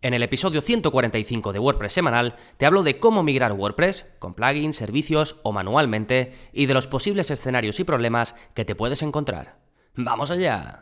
En el episodio 145 de WordPress semanal te hablo de cómo migrar WordPress con plugins, servicios o manualmente y de los posibles escenarios y problemas que te puedes encontrar. ¡Vamos allá!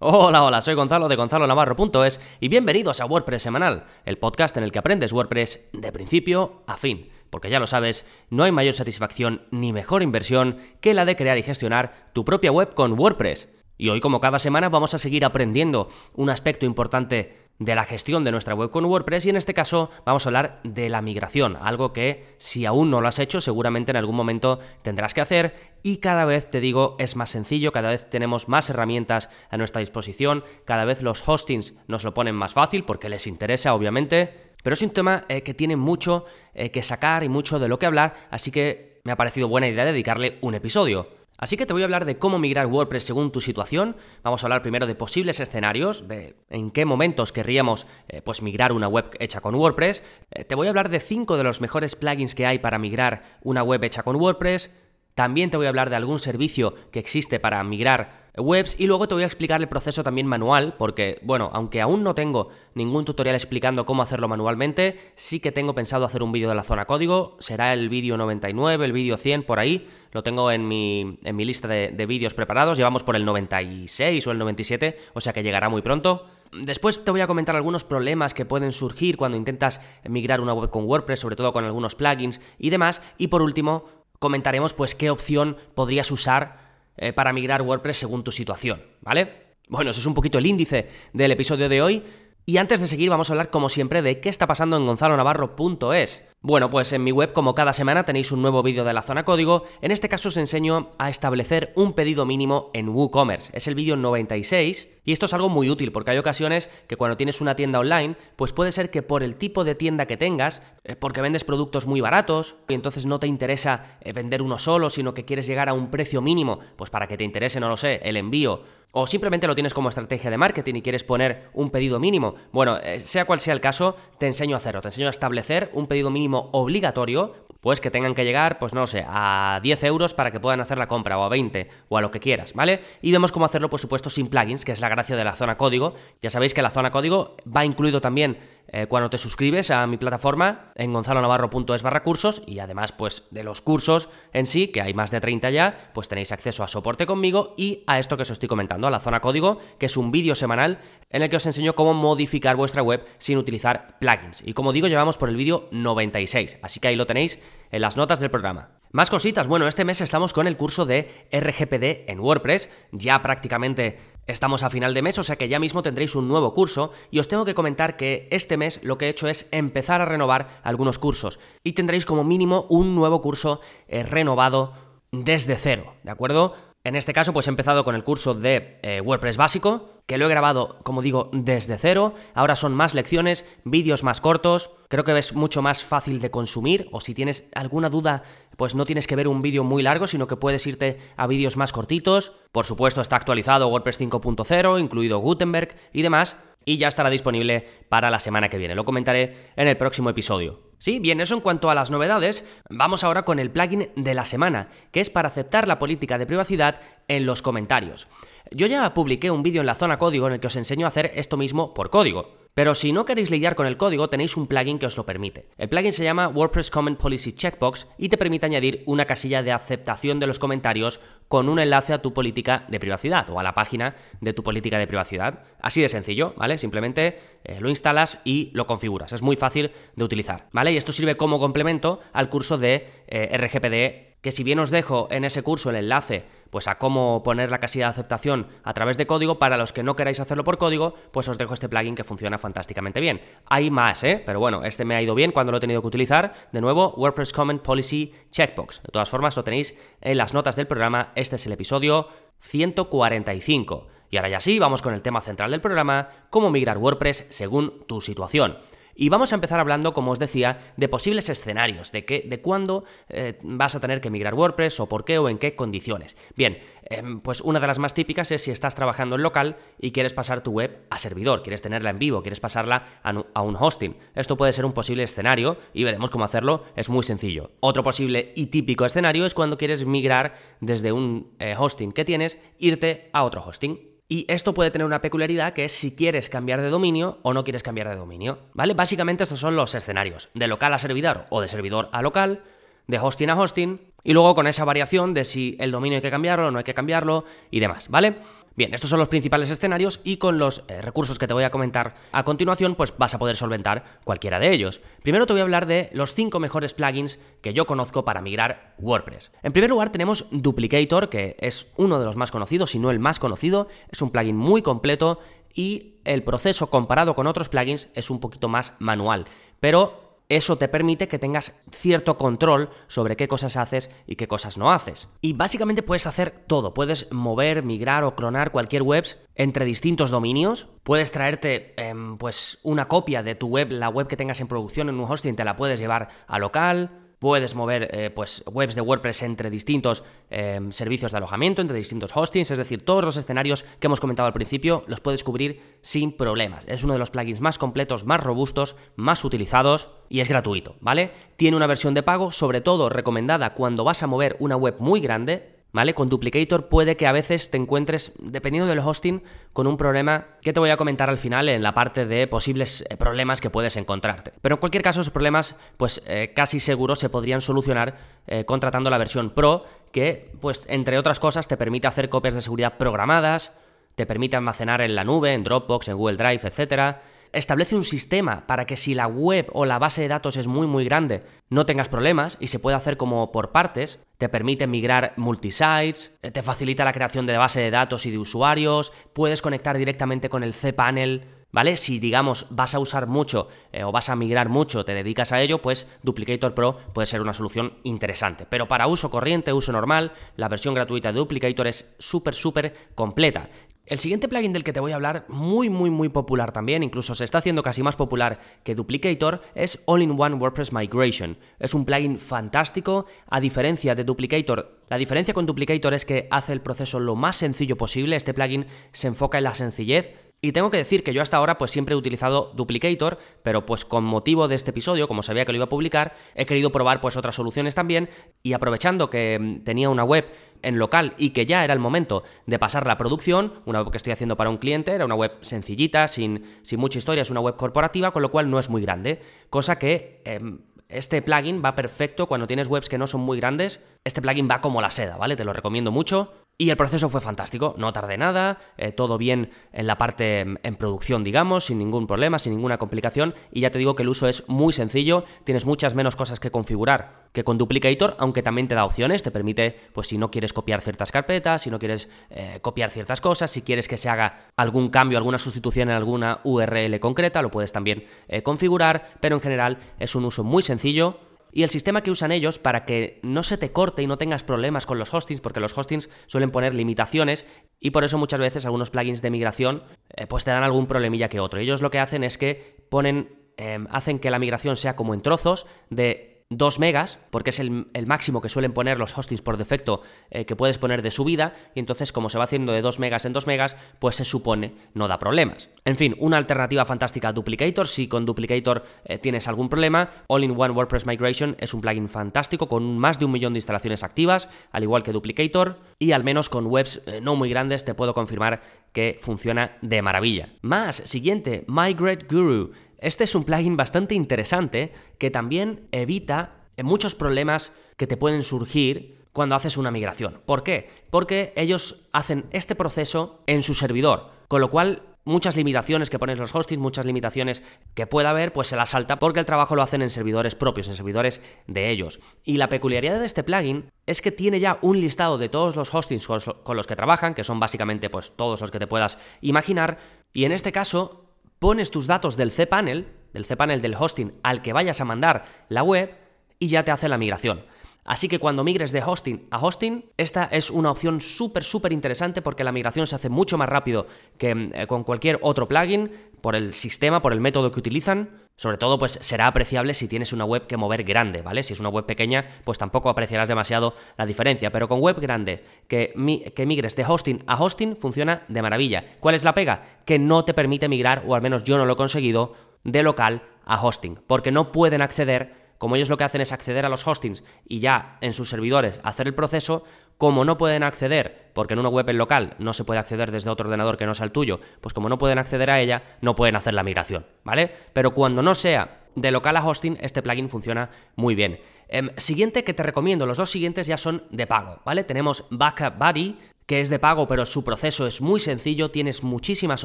Hola, hola, soy Gonzalo de gonzalonavarro.es y bienvenidos a WordPress Semanal, el podcast en el que aprendes WordPress de principio a fin porque ya lo sabes, no hay mayor satisfacción ni mejor inversión que la de crear y gestionar tu propia web con WordPress. Y hoy, como cada semana, vamos a seguir aprendiendo un aspecto importante de la gestión de nuestra web con WordPress y en este caso vamos a hablar de la migración, algo que si aún no lo has hecho seguramente en algún momento tendrás que hacer y cada vez te digo es más sencillo, cada vez tenemos más herramientas a nuestra disposición, cada vez los hostings nos lo ponen más fácil porque les interesa obviamente pero es un tema eh, que tiene mucho eh, que sacar y mucho de lo que hablar, así que me ha parecido buena idea dedicarle un episodio. Así que te voy a hablar de cómo migrar WordPress según tu situación. Vamos a hablar primero de posibles escenarios, de en qué momentos querríamos eh, pues migrar una web hecha con WordPress. te voy a hablar de cinco de los mejores plugins que hay para migrar una web hecha con WordPress. También te voy a hablar de algún servicio que existe para migrar webs y luego te voy a explicar el proceso también manual, porque, bueno, aunque aún no tengo ningún tutorial explicando cómo hacerlo manualmente, sí que tengo pensado hacer un vídeo de la zona código, será el vídeo 99, el vídeo 100, por ahí, lo tengo en mi, en mi lista de, de vídeos preparados, llevamos por el 96 o el 97, o sea que llegará muy pronto. Después te voy a comentar algunos problemas que pueden surgir cuando intentas migrar una web con WordPress, sobre todo con algunos plugins y demás. Y por último, comentaremos pues qué opción podrías usar eh, para migrar WordPress según tu situación, ¿vale? Bueno, eso es un poquito el índice del episodio de hoy. Y antes de seguir, vamos a hablar como siempre de qué está pasando en gonzalonavarro.es. Bueno, pues en mi web, como cada semana, tenéis un nuevo vídeo de la zona código. En este caso os enseño a establecer un pedido mínimo en WooCommerce. Es el vídeo 96 y esto es algo muy útil porque hay ocasiones que cuando tienes una tienda online, pues puede ser que por el tipo de tienda que tengas, eh, porque vendes productos muy baratos y entonces no te interesa eh, vender uno solo, sino que quieres llegar a un precio mínimo, pues para que te interese, no lo sé, el envío o simplemente lo tienes como estrategia de marketing y quieres poner un pedido mínimo. Bueno, eh, sea cual sea el caso, te enseño a hacerlo. Te enseño a establecer un pedido mínimo obligatorio, pues que tengan que llegar, pues no sé, a 10 euros para que puedan hacer la compra, o a 20, o a lo que quieras, ¿vale? Y vemos cómo hacerlo, por supuesto, sin plugins, que es la gracia de la zona código. Ya sabéis que la zona código va incluido también eh, cuando te suscribes a mi plataforma en gonzalonavarro.es barra cursos y además pues de los cursos en sí, que hay más de 30 ya, pues tenéis acceso a soporte conmigo y a esto que os estoy comentando, a la zona código, que es un vídeo semanal en el que os enseño cómo modificar vuestra web sin utilizar plugins. Y como digo, llevamos por el vídeo 96, así que ahí lo tenéis en las notas del programa. Más cositas, bueno, este mes estamos con el curso de RGPD en WordPress, ya prácticamente estamos a final de mes, o sea que ya mismo tendréis un nuevo curso. Y os tengo que comentar que este mes lo que he hecho es empezar a renovar algunos cursos. Y tendréis como mínimo un nuevo curso eh, renovado desde cero, ¿de acuerdo? En este caso, pues he empezado con el curso de eh, WordPress básico, que lo he grabado, como digo, desde cero. Ahora son más lecciones, vídeos más cortos. Creo que es mucho más fácil de consumir. O si tienes alguna duda, pues no tienes que ver un vídeo muy largo, sino que puedes irte a vídeos más cortitos. Por supuesto, está actualizado WordPress 5.0, incluido Gutenberg y demás. Y ya estará disponible para la semana que viene. Lo comentaré en el próximo episodio. Sí, bien, eso en cuanto a las novedades. Vamos ahora con el plugin de la semana, que es para aceptar la política de privacidad en los comentarios. Yo ya publiqué un vídeo en la zona código en el que os enseño a hacer esto mismo por código. Pero si no queréis lidiar con el código, tenéis un plugin que os lo permite. El plugin se llama WordPress Comment Policy Checkbox y te permite añadir una casilla de aceptación de los comentarios con un enlace a tu política de privacidad o a la página de tu política de privacidad. Así de sencillo, ¿vale? Simplemente eh, lo instalas y lo configuras. Es muy fácil de utilizar, ¿vale? Y esto sirve como complemento al curso de eh, RGPD que si bien os dejo en ese curso el enlace pues a cómo poner la casilla de aceptación a través de código. Para los que no queráis hacerlo por código, pues os dejo este plugin que funciona fantásticamente bien. Hay más, ¿eh? Pero bueno, este me ha ido bien cuando lo he tenido que utilizar. De nuevo, WordPress Comment Policy Checkbox. De todas formas, lo tenéis en las notas del programa. Este es el episodio 145. Y ahora ya sí, vamos con el tema central del programa, cómo migrar WordPress según tu situación. Y vamos a empezar hablando, como os decía, de posibles escenarios, de, qué, de cuándo eh, vas a tener que migrar WordPress o por qué o en qué condiciones. Bien, em, pues una de las más típicas es si estás trabajando en local y quieres pasar tu web a servidor, quieres tenerla en vivo, quieres pasarla a un hosting. Esto puede ser un posible escenario y veremos cómo hacerlo, es muy sencillo. Otro posible y típico escenario es cuando quieres migrar desde un eh, hosting que tienes, irte a otro hosting. Y esto puede tener una peculiaridad que es si quieres cambiar de dominio o no quieres cambiar de dominio, ¿vale? Básicamente estos son los escenarios, de local a servidor o de servidor a local, de hosting a hosting, y luego con esa variación de si el dominio hay que cambiarlo o no hay que cambiarlo y demás, ¿vale? Bien, estos son los principales escenarios y con los eh, recursos que te voy a comentar a continuación, pues vas a poder solventar cualquiera de ellos. Primero te voy a hablar de los 5 mejores plugins que yo conozco para migrar WordPress. En primer lugar tenemos Duplicator, que es uno de los más conocidos, si no el más conocido, es un plugin muy completo y el proceso comparado con otros plugins es un poquito más manual, pero eso te permite que tengas cierto control sobre qué cosas haces y qué cosas no haces. Y básicamente puedes hacer todo, puedes mover, migrar o clonar cualquier web entre distintos dominios, puedes traerte em, pues una copia de tu web, la web que tengas en producción en un hosting, te la puedes llevar a local, puedes mover eh, pues, webs de WordPress entre distintos em, servicios de alojamiento, entre distintos hostings, es decir, todos los escenarios que hemos comentado al principio los puedes cubrir sin problemas. Es uno de los plugins más completos, más robustos, más utilizados y es gratuito, ¿vale? Tiene una versión de pago, sobre todo recomendada cuando vas a mover una web muy grande, ¿vale? Con Duplicator puede que a veces te encuentres, dependiendo del hosting, con un problema que te voy a comentar al final en la parte de posibles eh, problemas que puedes encontrarte. Pero en cualquier caso, esos problemas, pues eh, casi seguro se podrían solucionar eh, contratando la versión Pro, que, pues, entre otras cosas, te permite hacer copias de seguridad programadas, te permite almacenar en la nube, en Dropbox, en Google Drive, etcétera establece un sistema para que si la web o la base de datos es muy muy grande, no tengas problemas y se puede hacer como por partes, te permite migrar multisites, eh, te facilita la creación de base de datos y de usuarios, puedes conectar directamente con el cPanel, ¿vale? Si digamos vas a usar mucho eh, o vas a migrar mucho, te dedicas a ello, pues Duplicator Pro puede ser una solución interesante. Pero para uso corriente, uso normal, la versión gratuita de Duplicator es súper, súper completa. El siguiente plugin del que te voy a hablar, muy muy muy popular también, incluso se está haciendo casi más popular que Duplicator, es All-in-One WordPress Migration. Es un plugin fantástico, a diferencia de Duplicator. La diferencia con Duplicator es que hace el proceso lo más sencillo posible, este plugin se enfoca en la sencillez, y tengo que decir que yo hasta ahora pues siempre he utilizado Duplicator, pero pues con motivo de este episodio, como sabía que lo iba a publicar, he querido probar pues otras soluciones también y aprovechando que mm, tenía una web en local y que ya era el momento de pasar la producción, una web que estoy haciendo para un cliente, era una web sencillita, sin, sin mucha historia, es una web corporativa, con lo cual no es muy grande, cosa que... Em, este plugin va perfecto cuando tienes webs que no son muy grandes. Este plugin va como la seda, ¿vale? Te lo recomiendo mucho. Y el proceso fue fantástico, no tardé nada, eh, todo bien en la parte mm, en producción, digamos, sin ningún problema, sin ninguna complicación. Y ya te digo que el uso es muy sencillo, tienes muchas menos cosas que configurar que con Duplicator, aunque también te da opciones, te permite, pues si no quieres copiar ciertas carpetas, si no quieres eh, copiar ciertas cosas, si quieres que se haga algún cambio, alguna sustitución en alguna URL concreta, lo puedes también eh, configurar, pero en general es un uso muy sencillo y el sistema que usan ellos para que no se te corte y no tengas problemas con los hostings, porque los hostings suelen poner limitaciones y por eso muchas veces algunos plugins de migración eh, pues te dan algún problemilla que otro. Ellos lo que hacen es que ponen, em, hacen que la migración sea como en trozos de 2 megas, porque es el, máximo que suelen poner los hostings por defecto eh, que puedes poner de subida, y entonces como se va haciendo de 2 megas en 2 megas, pues se supone no da problemas. En fin, una alternativa fantástica a Duplicator, si con Duplicator eh, tienes algún problema, All-in-One WordPress Migration es un plugin fantástico con más de un millón de instalaciones activas, al igual que Duplicator, y al menos con webs eh, no muy grandes te puedo confirmar que funciona de maravilla. Más, siguiente, Migrate Guru. Este es un plugin bastante interesante que también evita muchos problemas que te pueden surgir cuando haces una migración. ¿Por qué? Porque ellos hacen este proceso en su servidor, con lo cual muchas limitaciones que ponen los hostings, muchas limitaciones que pueda haber, pues se las salta porque el trabajo lo hacen en servidores propios, en servidores de ellos. Y la peculiaridad de este plugin es que tiene ya un listado de todos los hostings con los que trabajan, que son básicamente pues todos los que te puedas imaginar, y en este caso pones tus datos del cPanel, del cPanel del hosting al que vayas a mandar la web y ya te hace la migración. Así que cuando migres de hosting a hosting, esta es una opción súper, súper interesante porque la migración se hace mucho más rápido que eh, con cualquier otro plugin por el sistema, por el método que utilizan. Sobre todo, pues será apreciable si tienes una web que mover grande, ¿vale? Si es una web pequeña, pues tampoco apreciarás demasiado la diferencia. Pero con web grande, que, que migres de hosting a hosting, funciona de maravilla. ¿Cuál es la pega? Que no te permite migrar, o al menos yo no lo he conseguido, de local a hosting, porque no pueden acceder como ellos lo que hacen es acceder a los hostings y ya en sus servidores hacer el proceso, como no pueden acceder, porque en una web en local no se puede acceder desde otro ordenador que no sea el tuyo, pues como no pueden acceder a ella, no pueden hacer la migración, ¿vale? Pero cuando no sea de local a hosting, este plugin funciona muy bien. Em, siguiente que te recomiendo, los dos siguientes ya son de pago, ¿vale? Tenemos Backup Buddy, que es de pago, pero su proceso es muy sencillo, tienes muchísimas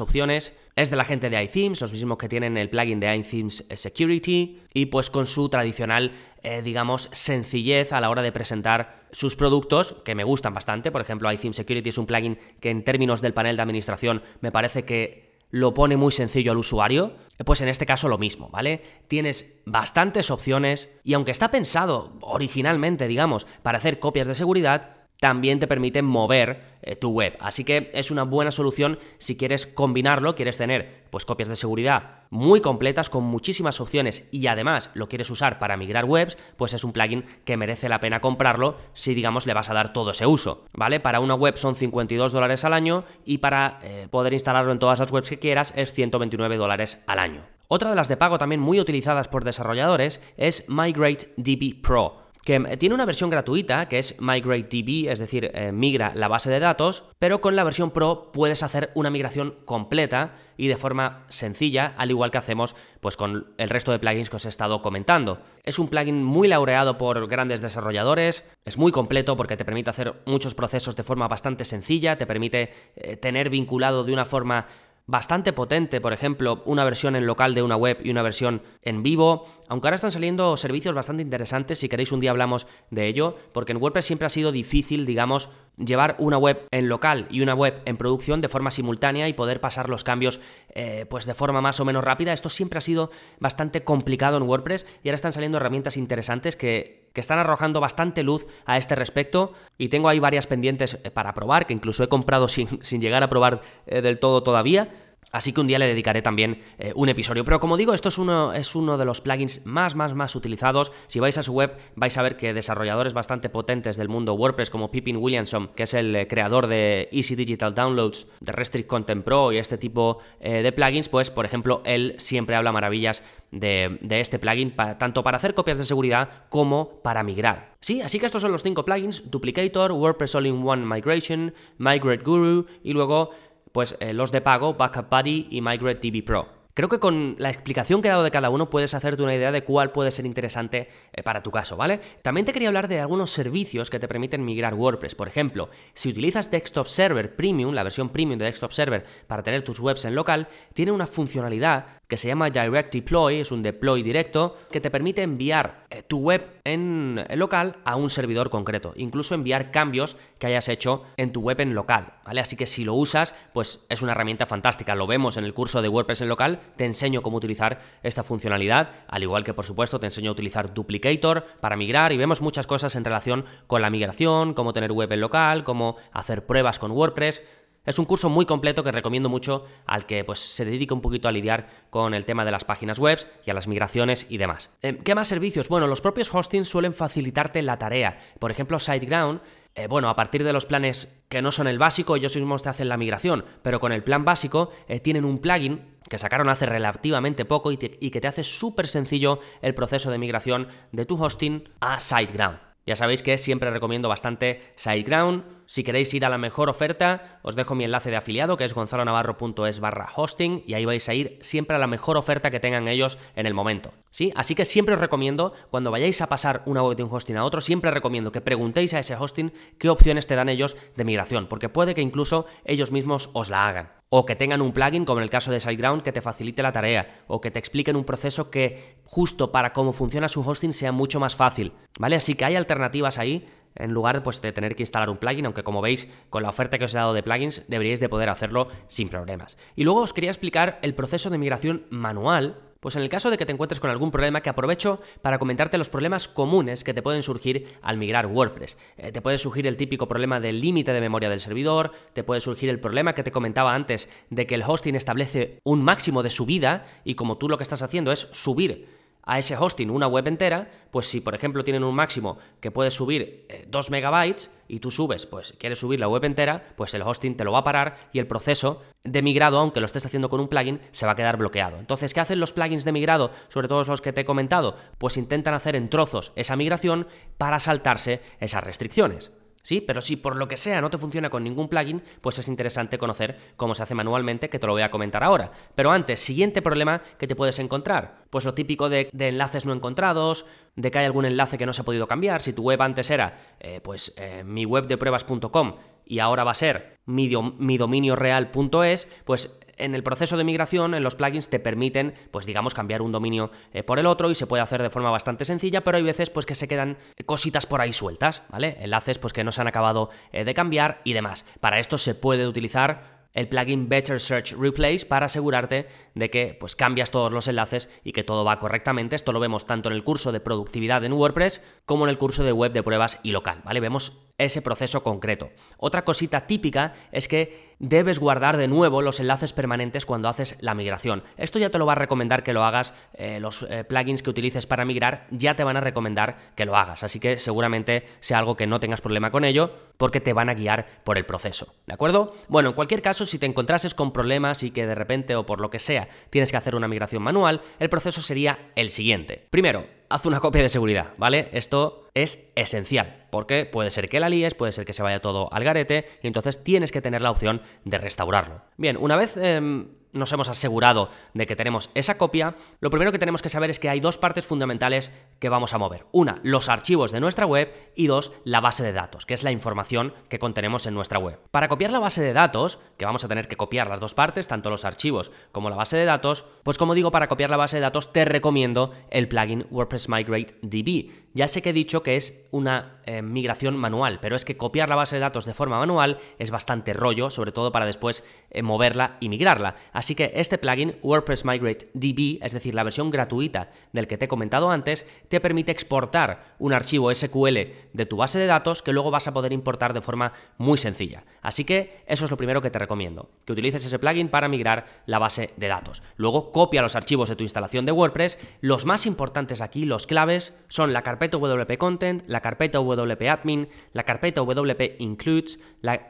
opciones. Es de la gente de iThemes, los mismos que tienen el plugin de iThemes Security, y pues con su tradicional, eh, digamos, sencillez a la hora de presentar sus productos, que me gustan bastante. Por ejemplo, iThemes Security es un plugin que en términos del panel de administración me parece que lo pone muy sencillo al usuario, pues en este caso lo mismo, ¿vale? Tienes bastantes opciones y aunque está pensado originalmente, digamos, para hacer copias de seguridad, también te permite mover eh, tu web. Así que es una buena solución si quieres combinarlo, quieres tener pues copias de seguridad muy completas con muchísimas opciones y además lo quieres usar para migrar webs, pues es un plugin que merece la pena comprarlo si digamos le vas a dar todo ese uso, ¿vale? Para una web son 52 dólares al año y para eh, poder instalarlo en todas las webs que quieras es 129 dólares al año. Otra de las de pago también muy utilizadas por desarrolladores es MigrateDB Pro que eh, tiene una versión gratuita que es MigrateDB, es decir, eh, migra la base de datos, pero con la versión Pro puedes hacer una migración completa y de forma sencilla, al igual que hacemos pues con el resto de plugins que os he estado comentando. Es un plugin muy laureado por grandes desarrolladores, es muy completo porque te permite hacer muchos procesos de forma bastante sencilla, te permite eh, tener vinculado de una forma bastante potente, por ejemplo, una versión en local de una web y una versión en vivo, aunque ahora están saliendo servicios bastante interesantes, si queréis un día hablamos de ello, porque en WordPress siempre ha sido difícil, digamos, llevar una web en local y una web en producción de forma simultánea y poder pasar los cambios eh, pues de forma más o menos rápida. Esto siempre ha sido bastante complicado en WordPress y ahora están saliendo herramientas interesantes que, que están arrojando bastante luz a este respecto y tengo ahí varias pendientes eh, para probar, que incluso he comprado sin, sin llegar a probar eh, del todo todavía. Así que un día le dedicaré también eh, un episodio. Pero como digo, esto es uno, es uno de los plugins más, más, más utilizados. Si vais a su web, vais a ver que desarrolladores bastante potentes del mundo WordPress, como Pippin Williamson, que es el creador de Easy Digital Downloads, de Restrict Content Pro y este tipo de plugins, pues, por ejemplo, él siempre habla maravillas de, este plugin, tanto para hacer copias de seguridad como para migrar. Sí, así que estos son los cinco plugins: Duplicator, WordPress All-in-One Migration, Migrate Guru y luego pues eh, los de pago, Backup Buddy y MigrateDB Pro. Creo que con la explicación que he dado de cada uno puedes hacerte una idea de cuál puede ser interesante eh, para tu caso, ¿vale? También te quería hablar de algunos servicios que te permiten migrar WordPress. Por ejemplo, si utilizas Desktop Server Premium, la versión Premium de Desktop Server para tener tus webs en local, tiene una funcionalidad que se llama Direct Deploy, es un deploy directo, que te permite enviar eh, tu web en local a un servidor concreto, incluso enviar cambios que hayas hecho en tu web en local, ¿vale? Así que si lo usas, pues es una herramienta fantástica. Lo vemos en el curso de WordPress en local te enseño cómo utilizar esta funcionalidad, al igual que por supuesto te enseño a utilizar Duplicator para migrar y vemos muchas cosas en relación con la migración, cómo tener web en local, cómo hacer pruebas con WordPress. Es un curso muy completo que recomiendo mucho al que pues, se dedique un poquito a lidiar con el tema de las páginas web y a las migraciones y demás. Eh, ¿Qué más servicios? Bueno, los propios hostings suelen facilitarte la tarea. Por ejemplo, SiteGround eh, bueno, a partir de los planes que no son el básico, ellos mismos te hacen la migración, pero con el plan básico eh, tienen un plugin que sacaron hace relativamente poco y, y que te hace súper sencillo el proceso de migración de tu hosting a SiteGround. Ya sabéis que siempre recomiendo bastante SiteGround. Si queréis ir a la mejor oferta, os dejo mi enlace de afiliado que es gonzalonavarro.es barra hosting y ahí vais a ir siempre a la mejor oferta que tengan ellos en el momento. ¿Sí? Así que siempre os recomiendo, cuando vayáis a pasar una web de un hosting a otro, siempre recomiendo que preguntéis a ese hosting qué opciones te dan ellos de migración, porque puede que incluso ellos mismos os la hagan o que tengan un plugin, como en el caso de SiteGround, que te facilite la tarea, o que te expliquen un proceso que justo para cómo funciona su hosting sea mucho más fácil, ¿vale? Así que hay alternativas ahí en lugar pues, de tener que instalar un plugin, aunque como veis con la oferta que os he dado de plugins deberíais de poder hacerlo sin problemas. Y luego os quería explicar el proceso de migración manual Pues en el caso de que te encuentres con algún problema, que aprovecho para comentarte los problemas comunes que te pueden surgir al migrar WordPress. Eh, te puede surgir el típico problema del límite de memoria del servidor, te puede surgir el problema que te comentaba antes de que el hosting establece un máximo de subida y como tú lo que estás haciendo es subir a ese hosting una web entera, pues si por ejemplo tienen un máximo que puede subir 2 eh, megabytes y tú subes, pues quieres subir la web entera, pues el hosting te lo va a parar y el proceso de migrado, aunque lo estés haciendo con un plugin, se va a quedar bloqueado. Entonces, ¿qué hacen los plugins de migrado, sobre todo los que te he comentado? Pues intentan hacer en trozos esa migración para saltarse esas restricciones. ¿Sí? Pero si por lo que sea no te funciona con ningún plugin, pues es interesante conocer cómo se hace manualmente, que te lo voy a comentar ahora. Pero antes, siguiente problema que te puedes encontrar. Pues lo típico de, enlaces no encontrados, de que hay algún enlace que no se ha podido cambiar. Si tu web antes era, eh, pues, eh, mi web de pruebas.com y ahora va a ser mi, mi dominio real.es, pues en el proceso de migración, en los plugins te permiten, pues digamos, cambiar un dominio eh, por el otro y se puede hacer de forma bastante sencilla, pero hay veces pues que se quedan cositas por ahí sueltas, ¿vale? Enlaces pues que no se han acabado eh, de cambiar y demás. Para esto se puede utilizar el plugin Better Search Replace para asegurarte de que pues cambias todos los enlaces y que todo va correctamente. Esto lo vemos tanto en el curso de productividad en WordPress como en el curso de web de pruebas y local, ¿vale? Vemos ese proceso concreto. Otra cosita típica es que debes guardar de nuevo los enlaces permanentes cuando haces la migración. Esto ya te lo va a recomendar que lo hagas, eh, los eh, plugins que utilices para migrar ya te van a recomendar que lo hagas, así que seguramente sea algo que no tengas problema con ello porque te van a guiar por el proceso, ¿de acuerdo? Bueno, en cualquier caso, si te encontrases con problemas y que de repente o por lo que sea tienes que hacer una migración manual, el proceso sería el siguiente. Primero, haz una copia de seguridad, ¿vale? Esto es esencial, porque puede ser que la líes, puede ser que se vaya todo al garete, y entonces tienes que tener la opción de restaurarlo. Bien, una vez... Em, nos hemos asegurado de que tenemos esa copia, lo primero que tenemos que saber es que hay dos partes fundamentales que vamos a mover. Una, los archivos de nuestra web y dos, la base de datos, que es la información que contenemos en nuestra web. Para copiar la base de datos, que vamos a tener que copiar las dos partes, tanto los archivos como la base de datos, pues como digo, para copiar la base de datos te recomiendo el plugin WordPress Migrate DB. Ya sé que he dicho que es una eh, migración manual, pero es que copiar la base de datos de forma manual es bastante rollo, sobre todo para después eh, moverla y migrarla. Así que este plugin, WordPress Migrate DB, es decir, la versión gratuita del que te he comentado antes, te permite exportar un archivo SQL de tu base de datos que luego vas a poder importar de forma muy sencilla. Así que eso es lo primero que te recomiendo, que utilices ese plugin para migrar la base de datos. Luego copia los archivos de tu instalación de WordPress. Los más importantes aquí, los claves, son la carpeta WP Content, la carpeta WP Admin, la carpeta WP Includes,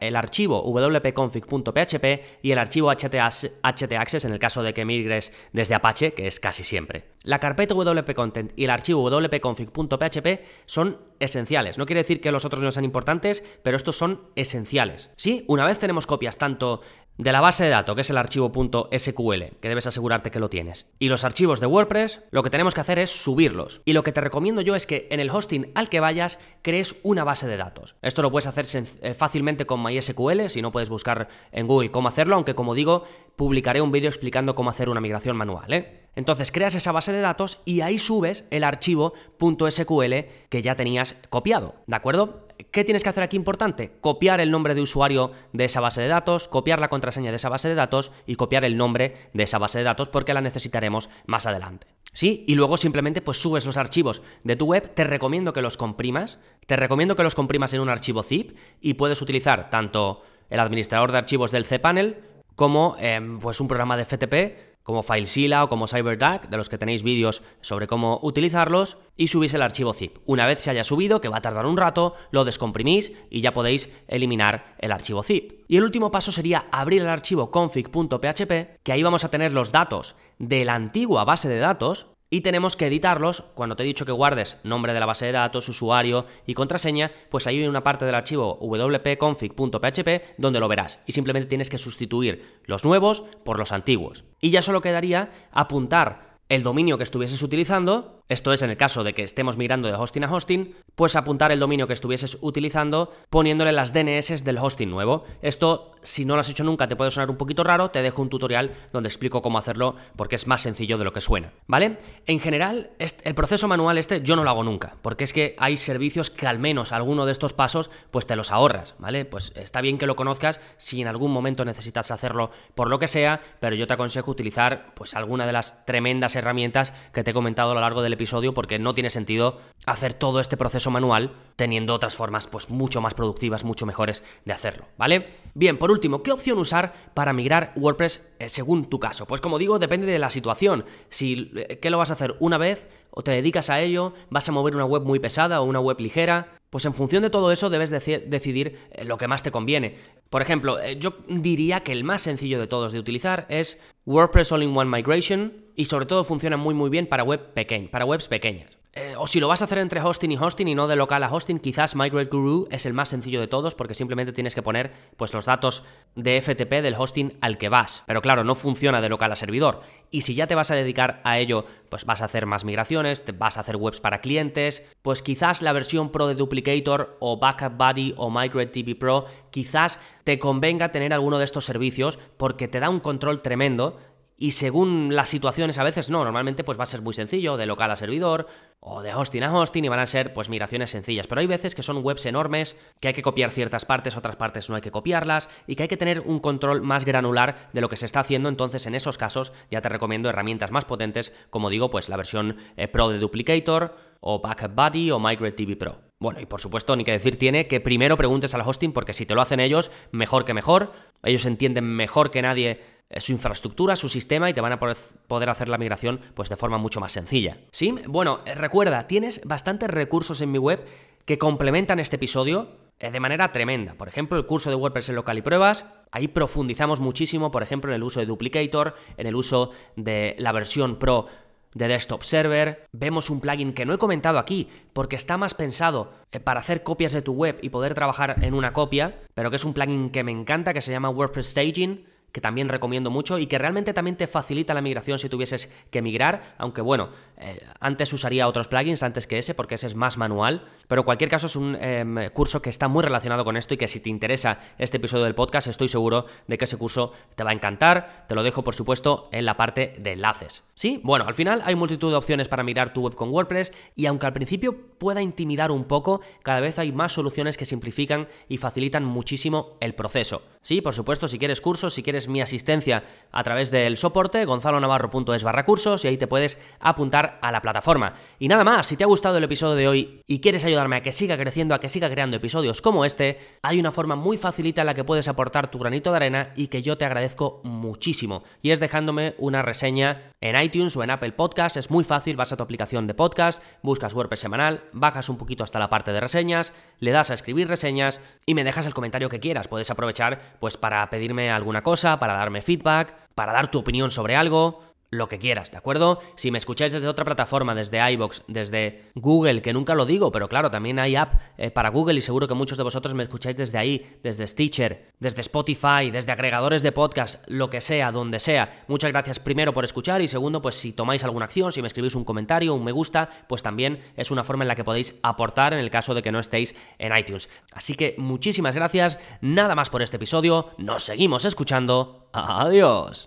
el archivo wp-config.php y el archivo htaccess en el caso de que migres desde Apache, que es casi siempre. La carpeta WP Content y el archivo wp-config.php son esenciales. No quiere decir que los otros no sean importantes, pero estos son esenciales. Sí, una vez tenemos copias tanto de la base de datos, que es el archivo .sql, que debes asegurarte que lo tienes. Y los archivos de WordPress, lo que tenemos que hacer es subirlos. Y lo que te recomiendo yo es que en el hosting al que vayas crees una base de datos. Esto lo puedes hacer eh, fácilmente con MySQL, si no puedes buscar en Google cómo hacerlo, aunque como digo, publicaré un vídeo explicando cómo hacer una migración manual. ¿eh? Entonces creas esa base de datos y ahí subes el archivo .sql que ya tenías copiado, ¿de acuerdo? ¿Qué tienes que hacer aquí importante? Copiar el nombre de usuario de esa base de datos, copiar la contraseña de esa base de datos y copiar el nombre de esa base de datos porque la necesitaremos más adelante. ¿Sí? Y luego simplemente pues subes los archivos de tu web, te recomiendo que los comprimas, te recomiendo que los comprimas en un archivo zip y puedes utilizar tanto el administrador de archivos del cPanel como em, pues un programa de FTP como FileZilla o como CyberDuck, de los que tenéis vídeos sobre cómo utilizarlos, y subís el archivo zip. Una vez se haya subido, que va a tardar un rato, lo descomprimís y ya podéis eliminar el archivo zip. Y el último paso sería abrir el archivo config.php, que ahí vamos a tener los datos de la antigua base de datos, y tenemos que editarlos. Cuando te he dicho que guardes nombre de la base de datos, usuario y contraseña, pues ahí hay una parte del archivo wp-config.php donde lo verás y simplemente tienes que sustituir los nuevos por los antiguos. Y ya solo quedaría apuntar el dominio que estuvieses utilizando, esto es en el caso de que estemos migrando de hosting a hosting, pues apuntar el dominio que estuvieses utilizando poniéndole las DNS del hosting nuevo. Esto si no lo has hecho nunca te puede sonar un poquito raro, te dejo un tutorial donde explico cómo hacerlo porque es más sencillo de lo que suena, ¿vale? En general, el proceso manual este yo no lo hago nunca, porque es que hay servicios que al menos alguno de estos pasos pues te los ahorras, ¿vale? Pues está bien que lo conozcas si en algún momento necesitas hacerlo por lo que sea, pero yo te aconsejo utilizar pues alguna de las tremendas herramientas que te he comentado a lo largo del episodio porque no tiene sentido hacer todo este proceso manual teniendo otras formas pues mucho más productivas, mucho mejores de hacerlo, ¿vale? Bien, por último, ¿qué opción usar para migrar WordPress eh, según tu caso? Pues como digo, depende de la situación. Si eh, ¿qué lo vas a hacer una vez o te dedicas a ello, vas a mover una web muy pesada o una web ligera, pues en función de todo eso debes decidir eh, lo que más te conviene. Por ejemplo, yo diría que el más sencillo de todos de utilizar es WordPress All-in-One Migration y sobre todo funciona muy muy bien para web para webs pequeñas. Eh, o si lo vas a hacer entre hosting y hosting y no de local a hosting, quizás Migrate Guru es el más sencillo de todos porque simplemente tienes que poner pues, los datos de FTP del hosting al que vas. Pero claro, no funciona de local a servidor. Y si ya te vas a dedicar a ello, pues vas a hacer más migraciones, te vas a hacer webs para clientes, pues quizás la versión Pro de Duplicator o Backup Buddy o Migrate TV Pro, quizás te convenga tener alguno de estos servicios porque te da un control tremendo y según las situaciones a veces no, normalmente pues va a ser muy sencillo, de local a servidor o de hosting a hosting y van a ser pues migraciones sencillas, pero hay veces que son webs enormes, que hay que copiar ciertas partes, otras partes no hay que copiarlas y que hay que tener un control más granular de lo que se está haciendo, entonces en esos casos ya te recomiendo herramientas más potentes, como digo, pues la versión eh, Pro de Duplicator o Backup Buddy o Migrate TV Pro. Bueno, y por supuesto, ni que decir tiene que primero preguntes al hosting porque si te lo hacen ellos, mejor que mejor. Ellos entienden mejor que nadie su infraestructura, su sistema y te van a poder hacer la migración pues de forma mucho más sencilla. ¿Sí? Bueno, eh, recuerda, tienes bastantes recursos en mi web que complementan este episodio eh, de manera tremenda. Por ejemplo, el curso de WordPress en local y pruebas. Ahí profundizamos muchísimo, por ejemplo, en el uso de Duplicator, en el uso de la versión Pro de Desktop Server. Vemos un plugin que no he comentado aquí porque está más pensado para hacer copias de tu web y poder trabajar en una copia, pero que es un plugin que me encanta que se llama WordPress Staging que también recomiendo mucho y que realmente también te facilita la migración si tuvieses que migrar, aunque bueno, eh, antes usaría otros plugins antes que ese porque ese es más manual, pero en cualquier caso es un em, curso que está muy relacionado con esto y que si te interesa este episodio del podcast estoy seguro de que ese curso te va a encantar, te lo dejo por supuesto en la parte de enlaces. ¿Sí? Bueno, al final hay multitud de opciones para migrar tu web con WordPress y aunque al principio pueda intimidar un poco, cada vez hay más soluciones que simplifican y facilitan muchísimo el proceso. Sí, por supuesto, si quieres cursos, si quieres mi asistencia a través del soporte gonzalonavarro.es barra cursos y ahí te puedes apuntar a la plataforma. Y nada más, si te ha gustado el episodio de hoy y quieres ayudarme a que siga creciendo, a que siga creando episodios como este, hay una forma muy facilita en la que puedes aportar tu granito de arena y que yo te agradezco muchísimo. Y es dejándome una reseña en iTunes o en Apple Podcast. Es muy fácil, vas a tu aplicación de podcast, buscas WordPress semanal, bajas un poquito hasta la parte de reseñas, le das a escribir reseñas y me dejas el comentario que quieras. Puedes aprovechar pues para pedirme alguna cosa, para darme feedback, para dar tu opinión sobre algo, lo que quieras, ¿de acuerdo? Si me escucháis desde otra plataforma, desde iBox, desde Google, que nunca lo digo, pero claro, también hay app eh, para Google y seguro que muchos de vosotros me escucháis desde ahí, desde Stitcher, desde Spotify, desde agregadores de podcast, lo que sea, donde sea. Muchas gracias primero por escuchar y segundo, pues si tomáis alguna acción, si me escribís un comentario, un me gusta, pues también es una forma en la que podéis aportar en el caso de que no estéis en iTunes. Así que muchísimas gracias, nada más por este episodio, nos seguimos escuchando. Adiós.